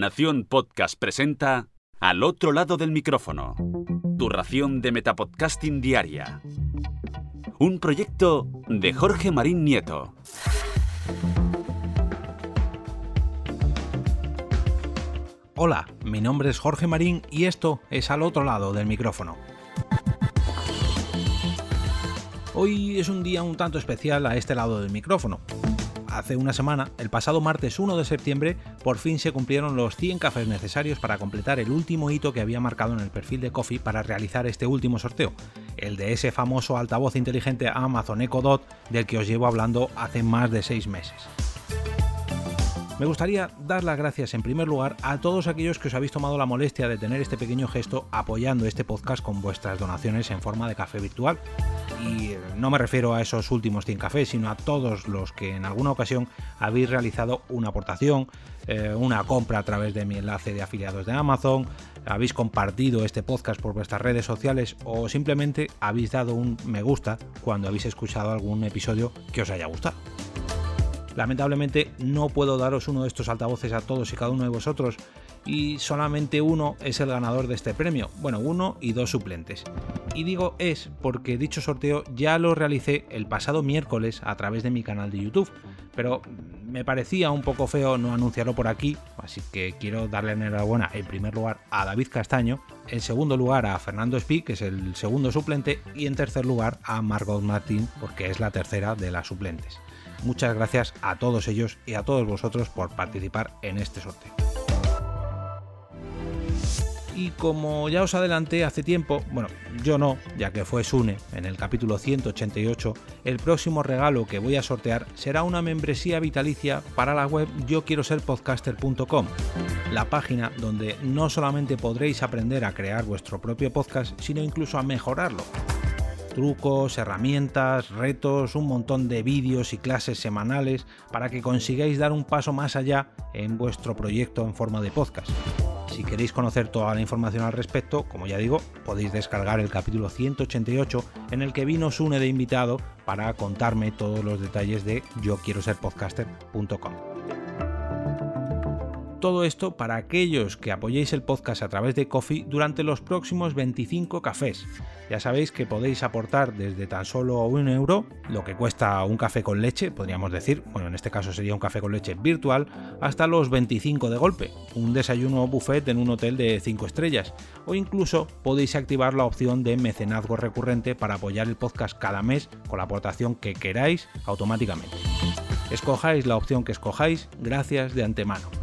Nación Podcast presenta Al otro lado del micrófono. Tu ración de Metapodcasting Diaria. Un proyecto de Jorge Marín Nieto. Hola, mi nombre es Jorge Marín y esto es Al otro lado del micrófono. Hoy es un día un tanto especial a este lado del micrófono. Hace una semana, el pasado martes 1 de septiembre, por fin se cumplieron los 100 cafés necesarios para completar el último hito que había marcado en el perfil de Coffee para realizar este último sorteo, el de ese famoso altavoz inteligente Amazon Echo Dot del que os llevo hablando hace más de 6 meses. Me gustaría dar las gracias en primer lugar a todos aquellos que os habéis tomado la molestia de tener este pequeño gesto apoyando este podcast con vuestras donaciones en forma de café virtual. Y no me refiero a esos últimos 100 cafés, sino a todos los que en alguna ocasión habéis realizado una aportación, eh, una compra a través de mi enlace de afiliados de Amazon, habéis compartido este podcast por vuestras redes sociales o simplemente habéis dado un me gusta cuando habéis escuchado algún episodio que os haya gustado. Lamentablemente no puedo daros uno de estos altavoces a todos y cada uno de vosotros y solamente uno es el ganador de este premio. Bueno, uno y dos suplentes. Y digo es porque dicho sorteo ya lo realicé el pasado miércoles a través de mi canal de YouTube, pero me parecía un poco feo no anunciarlo por aquí, así que quiero darle enhorabuena en primer lugar a David Castaño, en segundo lugar a Fernando Espí, que es el segundo suplente, y en tercer lugar a Margot Martín, porque es la tercera de las suplentes. Muchas gracias a todos ellos y a todos vosotros por participar en este sorteo. Y como ya os adelanté hace tiempo, bueno, yo no, ya que fue Sune en el capítulo 188, el próximo regalo que voy a sortear será una membresía vitalicia para la web yo quiero ser la página donde no solamente podréis aprender a crear vuestro propio podcast, sino incluso a mejorarlo trucos, herramientas, retos, un montón de vídeos y clases semanales para que consigáis dar un paso más allá en vuestro proyecto en forma de podcast. Si queréis conocer toda la información al respecto, como ya digo, podéis descargar el capítulo 188 en el que vino Sune de invitado para contarme todos los detalles de yo quiero ser podcaster.com. Todo esto para aquellos que apoyéis el podcast a través de Coffee durante los próximos 25 cafés. Ya sabéis que podéis aportar desde tan solo un euro, lo que cuesta un café con leche, podríamos decir, bueno, en este caso sería un café con leche virtual, hasta los 25 de golpe, un desayuno buffet en un hotel de 5 estrellas, o incluso podéis activar la opción de mecenazgo recurrente para apoyar el podcast cada mes con la aportación que queráis automáticamente. Escojáis la opción que escojáis, gracias de antemano.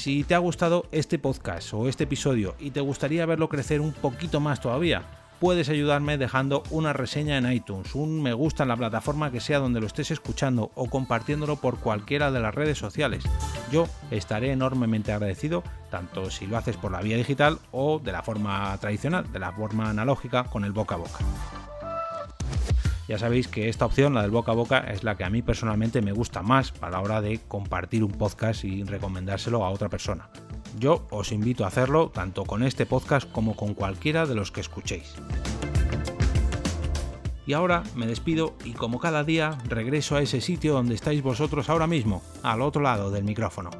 Si te ha gustado este podcast o este episodio y te gustaría verlo crecer un poquito más todavía, puedes ayudarme dejando una reseña en iTunes, un me gusta en la plataforma que sea donde lo estés escuchando o compartiéndolo por cualquiera de las redes sociales. Yo estaré enormemente agradecido, tanto si lo haces por la vía digital o de la forma tradicional, de la forma analógica con el boca a boca. Ya sabéis que esta opción, la del boca a boca, es la que a mí personalmente me gusta más a la hora de compartir un podcast y recomendárselo a otra persona. Yo os invito a hacerlo tanto con este podcast como con cualquiera de los que escuchéis. Y ahora me despido y como cada día regreso a ese sitio donde estáis vosotros ahora mismo, al otro lado del micrófono.